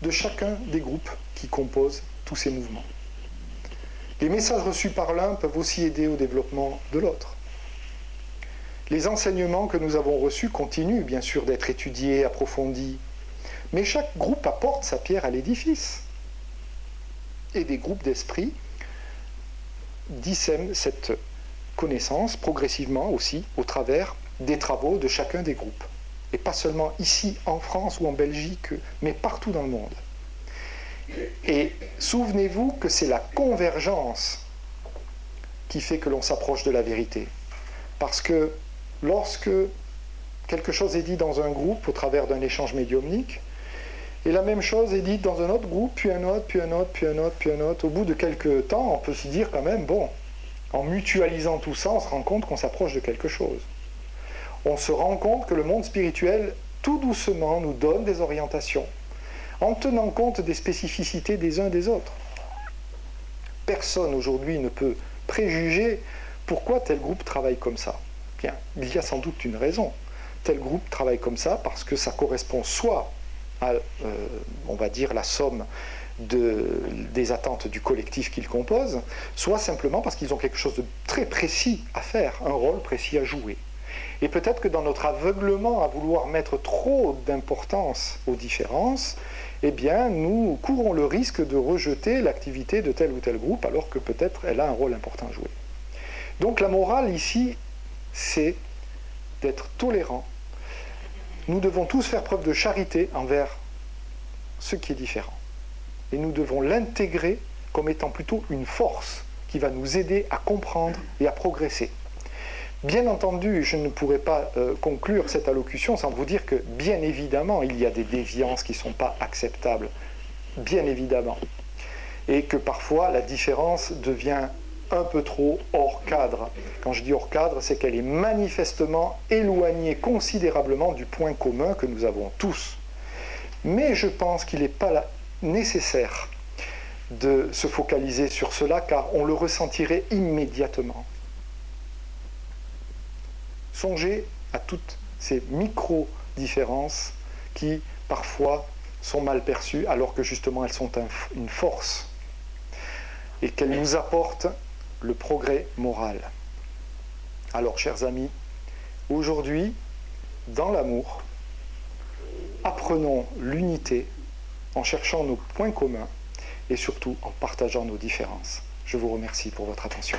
de chacun des groupes qui composent tous ces mouvements. Les messages reçus par l'un peuvent aussi aider au développement de l'autre. Les enseignements que nous avons reçus continuent bien sûr d'être étudiés, approfondis, mais chaque groupe apporte sa pierre à l'édifice et des groupes d'esprit dissèment cette connaissance progressivement aussi au travers des travaux de chacun des groupes. Et pas seulement ici en France ou en Belgique, mais partout dans le monde. Et souvenez-vous que c'est la convergence qui fait que l'on s'approche de la vérité. Parce que lorsque quelque chose est dit dans un groupe au travers d'un échange médiumnique, et la même chose est dite dans un autre groupe, puis un autre, puis un autre, puis un autre, puis un autre. Au bout de quelques temps, on peut se dire quand même, bon, en mutualisant tout ça, on se rend compte qu'on s'approche de quelque chose. On se rend compte que le monde spirituel, tout doucement, nous donne des orientations, en tenant compte des spécificités des uns des autres. Personne aujourd'hui ne peut préjuger pourquoi tel groupe travaille comme ça. Bien, il y a sans doute une raison. Tel groupe travaille comme ça parce que ça correspond soit euh, on va dire, la somme des attentes du collectif qu'ils composent, soit simplement parce qu'ils ont quelque chose de très précis à faire, un rôle précis à jouer. Et peut-être que dans notre aveuglement à vouloir mettre trop d'importance aux différences, eh bien, nous courons le risque de rejeter l'activité de tel ou tel groupe, alors que peut-être elle a un rôle important à jouer. Donc la morale ici, c'est d'être tolérant nous devons tous faire preuve de charité envers ce qui est différent. Et nous devons l'intégrer comme étant plutôt une force qui va nous aider à comprendre et à progresser. Bien entendu, je ne pourrais pas euh, conclure cette allocution sans vous dire que, bien évidemment, il y a des déviances qui ne sont pas acceptables. Bien évidemment. Et que parfois, la différence devient un peu trop hors cadre. Quand je dis hors cadre, c'est qu'elle est manifestement éloignée considérablement du point commun que nous avons tous. Mais je pense qu'il n'est pas nécessaire de se focaliser sur cela car on le ressentirait immédiatement. Songez à toutes ces micro-différences qui parfois sont mal perçues alors que justement elles sont une force et qu'elles nous apportent le progrès moral. Alors, chers amis, aujourd'hui, dans l'amour, apprenons l'unité en cherchant nos points communs et surtout en partageant nos différences. Je vous remercie pour votre attention.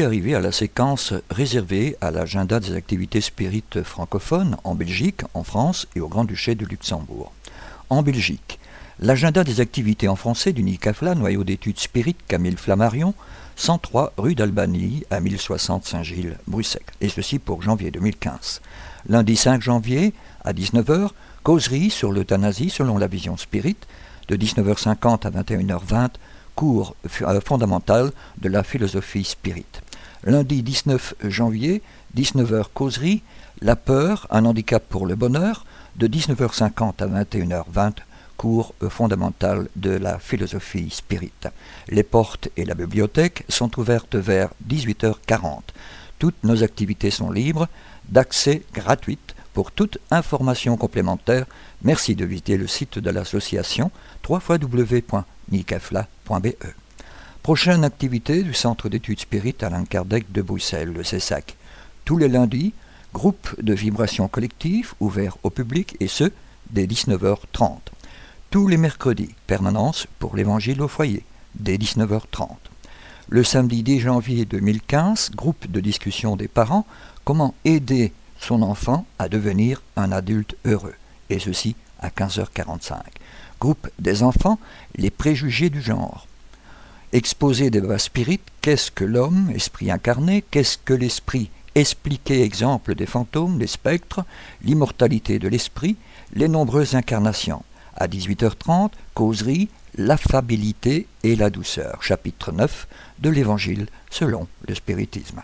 Arrivé à la séquence réservée à l'agenda des activités spirites francophones en Belgique, en France et au Grand-Duché de Luxembourg. En Belgique, l'agenda des activités en français du NICAFLA, noyau d'études spirites Camille Flammarion, 103 rue d'Albanie à 1060 Saint-Gilles, Bruxelles, et ceci pour janvier 2015. Lundi 5 janvier à 19h, causerie sur l'euthanasie selon la vision spirite, de 19h50 à 21h20, cours euh, fondamental de la philosophie spirit. Lundi 19 janvier, 19h causerie, La peur, un handicap pour le bonheur, de 19h50 à 21h20, cours fondamental de la philosophie spirit. Les portes et la bibliothèque sont ouvertes vers 18h40. Toutes nos activités sont libres, d'accès gratuite. Pour toute information complémentaire, merci de visiter le site de l'association www nicafla.be. Prochaine activité du Centre d'études spirites Alain Kardec de Bruxelles, le CESAC. Tous les lundis, groupe de vibration collective ouvert au public et ce, dès 19h30. Tous les mercredis, permanence pour l'évangile au foyer, dès 19h30. Le samedi 10 janvier 2015, groupe de discussion des parents, comment aider son enfant à devenir un adulte heureux, et ceci à 15h45 groupe des enfants, les préjugés du genre. Exposé des bas spirites, qu'est-ce que l'homme, esprit incarné, qu'est-ce que l'esprit, expliqué exemple des fantômes, des spectres, l'immortalité de l'esprit, les nombreuses incarnations. À 18h30, causerie, l'affabilité et la douceur, chapitre 9 de l'Évangile selon le spiritisme.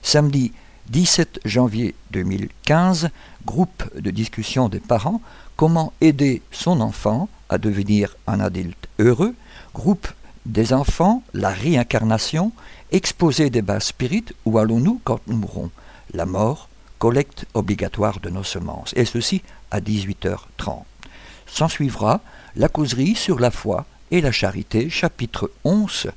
Samedi 17 janvier 2015, groupe de discussion des parents, comment aider son enfant à devenir un adulte heureux, groupe des enfants, la réincarnation, exposé des bas spirites, où allons-nous quand nous mourrons? La mort, collecte obligatoire de nos semences, et ceci à 18h30. S'ensuivra la causerie sur la foi et la charité, chapitre 11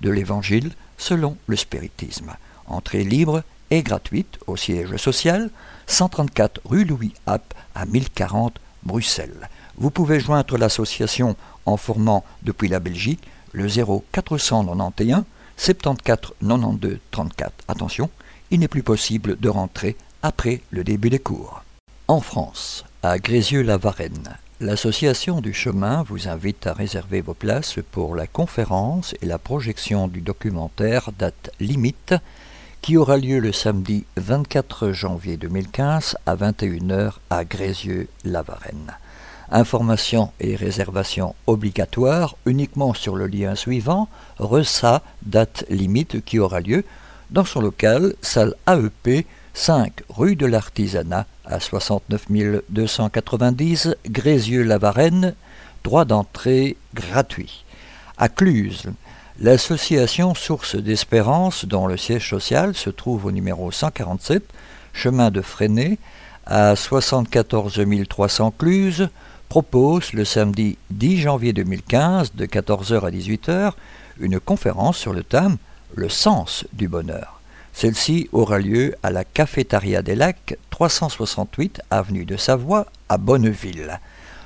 de l'Évangile selon le spiritisme. Entrée libre et gratuite au siège social, 134 rue Louis App à 1040 Bruxelles. Vous pouvez joindre l'association en formant depuis la Belgique le 0491 74 92 34. Attention, il n'est plus possible de rentrer après le début des cours. En France, à Grézieux-la-Varenne, l'association du chemin vous invite à réserver vos places pour la conférence et la projection du documentaire date limite qui aura lieu le samedi 24 janvier 2015 à 21h à Grézieux-la-Varenne. Informations et réservations obligatoires uniquement sur le lien suivant, RESA, date limite qui aura lieu dans son local, salle AEP, 5 rue de l'Artisanat à 69 290 Grézieux-la-Varenne, droit d'entrée gratuit. À Cluse, l'association Source d'Espérance, dont le siège social se trouve au numéro 147, chemin de Freinet, à 74 300 Cluse, propose le samedi 10 janvier 2015 de 14h à 18h une conférence sur le thème Le sens du bonheur. Celle-ci aura lieu à la Cafétéria des Lacs, 368 avenue de Savoie à Bonneville.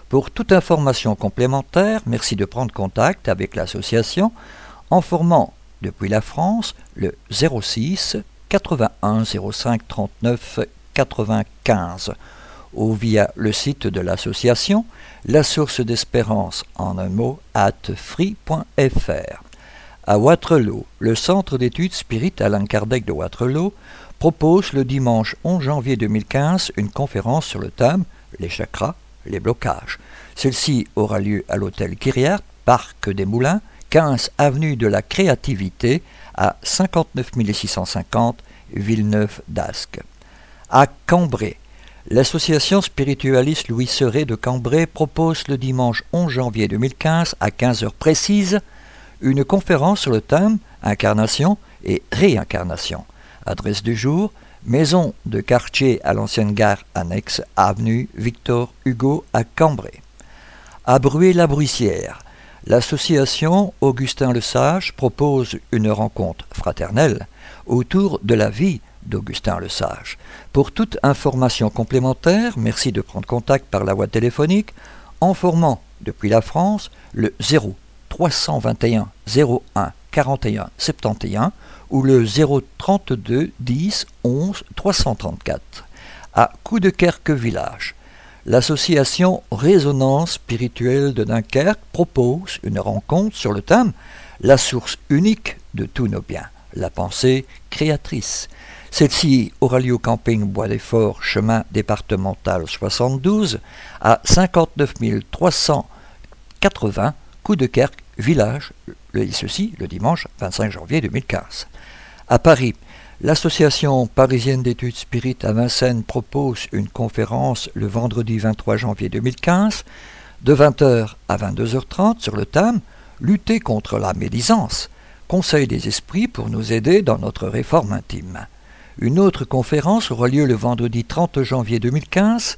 Pour toute information complémentaire, merci de prendre contact avec l'association en formant depuis la France le 06 81 05 39 95 ou via le site de l'association La Source d'Espérance en un mot at free.fr. À Waterloo, le Centre d'études Spirit Alain Kardec de Waterloo propose le dimanche 11 janvier 2015 une conférence sur le thème Les chakras, les blocages. Celle-ci aura lieu à l'hôtel Kyriart, Parc des Moulins, 15 avenue de la Créativité à 59 650 Villeneuve d'Ascq. À Cambrai, L'association spiritualiste Louis Serret de Cambrai propose le dimanche 11 janvier 2015 à 15h précises une conférence sur le thème Incarnation et réincarnation. Adresse du jour Maison de quartier à l'ancienne gare annexe avenue Victor Hugo à Cambrai. À Bruay-la-Bruissière, l'association Augustin le Sage propose une rencontre fraternelle autour de la vie d'Augustin le Sage. Pour toute information complémentaire, merci de prendre contact par la voie téléphonique en formant depuis la France le 0 321 01 41 71 ou le 032 10 11 334 à Coudekerque Village. L'association Résonance spirituelle de Dunkerque propose une rencontre sur le thème La source unique de tous nos biens, la pensée créatrice. Celle-ci aura lieu au camping Bois des Forts, chemin départemental 72, à 59 380 Coup de Kerk, village, ceci le dimanche 25 janvier 2015. À Paris, l'association parisienne d'études spirites à Vincennes propose une conférence le vendredi 23 janvier 2015 de 20h à 22h30 sur le thème Lutter contre la médisance, conseil des esprits pour nous aider dans notre réforme intime. Une autre conférence aura lieu le vendredi 30 janvier 2015,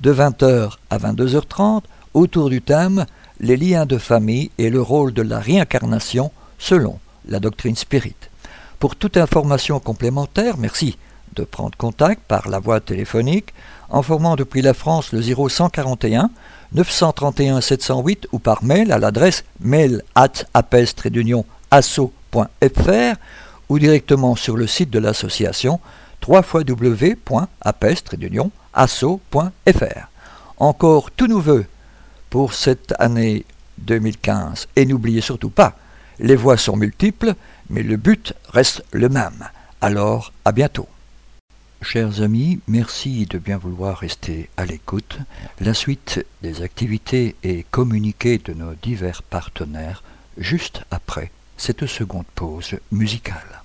de 20h à 22h30, autour du thème Les liens de famille et le rôle de la réincarnation selon la doctrine spirit. Pour toute information complémentaire, merci de prendre contact par la voie téléphonique en formant depuis la France le 0141 931 708 ou par mail à l'adresse mail at asso.fr ou directement sur le site de l'association www.apestre-asso.fr. Encore tout nouveau pour cette année 2015. Et n'oubliez surtout pas, les voies sont multiples, mais le but reste le même. Alors, à bientôt. Chers amis, merci de bien vouloir rester à l'écoute. La suite des activités et communiqués de nos divers partenaires juste après cette seconde pause musicale.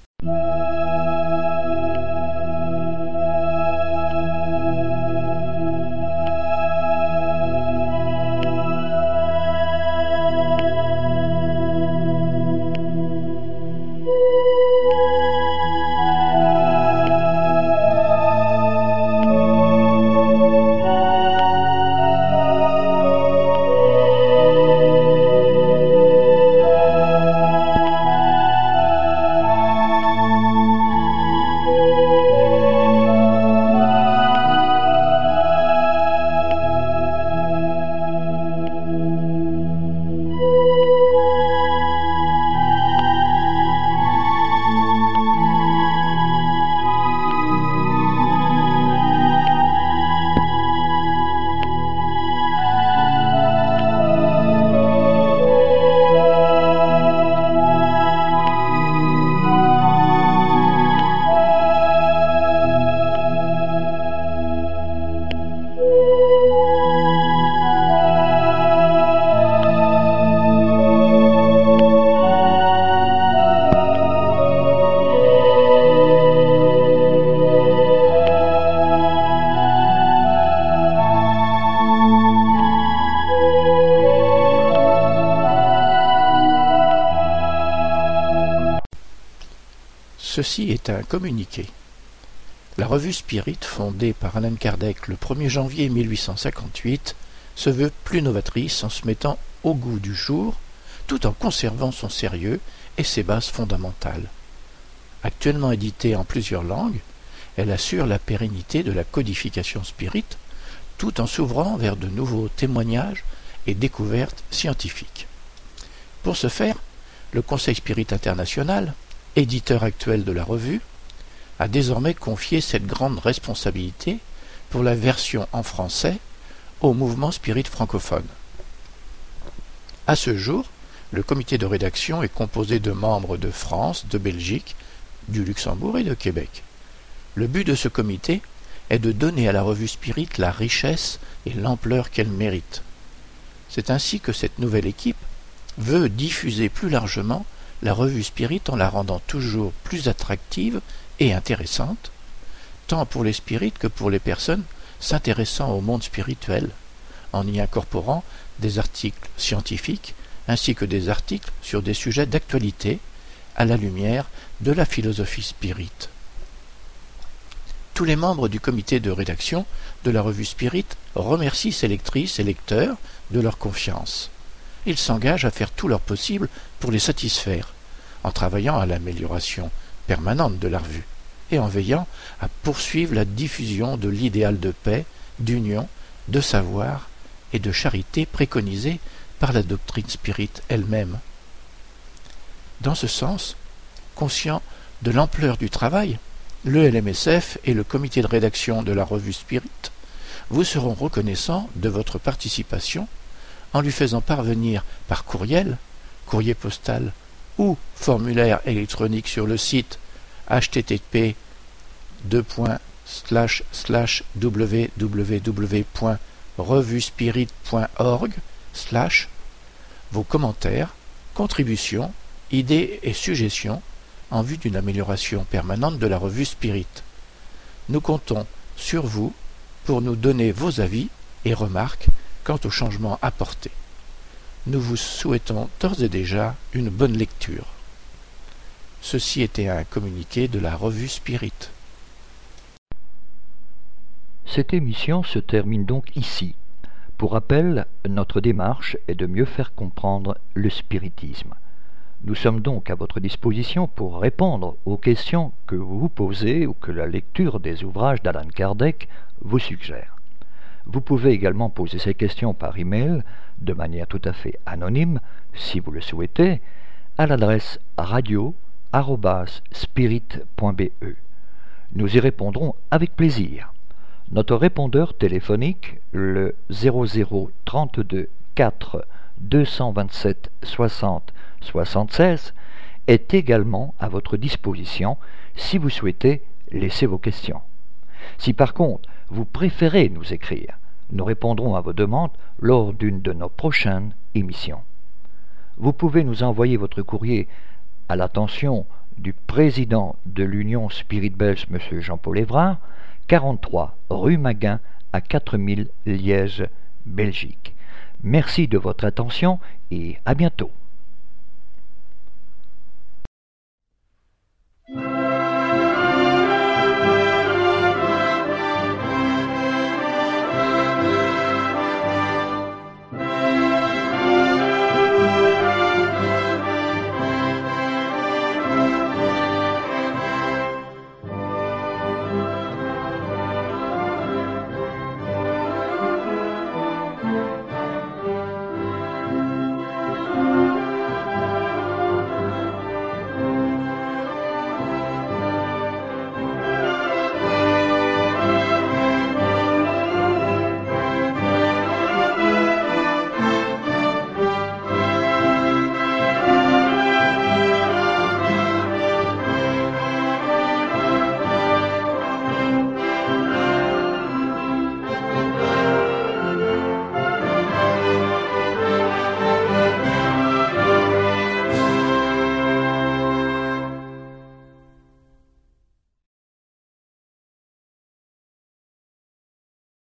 Ceci est un communiqué. La revue Spirit, fondée par Alan Kardec le 1er janvier 1858, se veut plus novatrice en se mettant au goût du jour, tout en conservant son sérieux et ses bases fondamentales. Actuellement éditée en plusieurs langues, elle assure la pérennité de la codification spirit, tout en s'ouvrant vers de nouveaux témoignages et découvertes scientifiques. Pour ce faire, le Conseil Spirit International, éditeur actuel de la revue, a désormais confié cette grande responsabilité pour la version en français au mouvement spirit francophone. À ce jour, le comité de rédaction est composé de membres de France, de Belgique, du Luxembourg et de Québec. Le but de ce comité est de donner à la revue Spirit la richesse et l'ampleur qu'elle mérite. C'est ainsi que cette nouvelle équipe veut diffuser plus largement la revue Spirit en la rendant toujours plus attractive et intéressante, tant pour les spirites que pour les personnes s'intéressant au monde spirituel, en y incorporant des articles scientifiques ainsi que des articles sur des sujets d'actualité à la lumière de la philosophie spirit. Tous les membres du comité de rédaction de la revue Spirit remercient ses lectrices et lecteurs de leur confiance. Ils s'engagent à faire tout leur possible pour les satisfaire, en travaillant à l'amélioration permanente de la revue et en veillant à poursuivre la diffusion de l'idéal de paix, d'union, de savoir et de charité préconisé par la doctrine spirit elle-même. Dans ce sens, conscient de l'ampleur du travail, le LMSF et le comité de rédaction de la revue Spirit vous seront reconnaissants de votre participation en lui faisant parvenir par courriel, courrier postal ou formulaire électronique sur le site http www.revuespirit.org vos commentaires, contributions, idées et suggestions en vue d'une amélioration permanente de la revue Spirit. Nous comptons sur vous pour nous donner vos avis et remarques quant aux changements apportés. Nous vous souhaitons d'ores et déjà une bonne lecture. Ceci était un communiqué de la revue Spirit. Cette émission se termine donc ici. Pour rappel, notre démarche est de mieux faire comprendre le spiritisme. Nous sommes donc à votre disposition pour répondre aux questions que vous vous posez ou que la lecture des ouvrages d'Alan Kardec vous suggère. Vous pouvez également poser ces questions par email de manière tout à fait anonyme, si vous le souhaitez, à l'adresse radio@spirit.be. Nous y répondrons avec plaisir. Notre répondeur téléphonique, le 0032 4 227 60 76, est également à votre disposition si vous souhaitez laisser vos questions. Si par contre vous préférez nous écrire, nous répondrons à vos demandes lors d'une de nos prochaines émissions. Vous pouvez nous envoyer votre courrier à l'attention du président de l'Union Spirit Belge, M. Jean-Paul Évrard, 43 rue Maguin à 4000 Liège, Belgique. Merci de votre attention et à bientôt.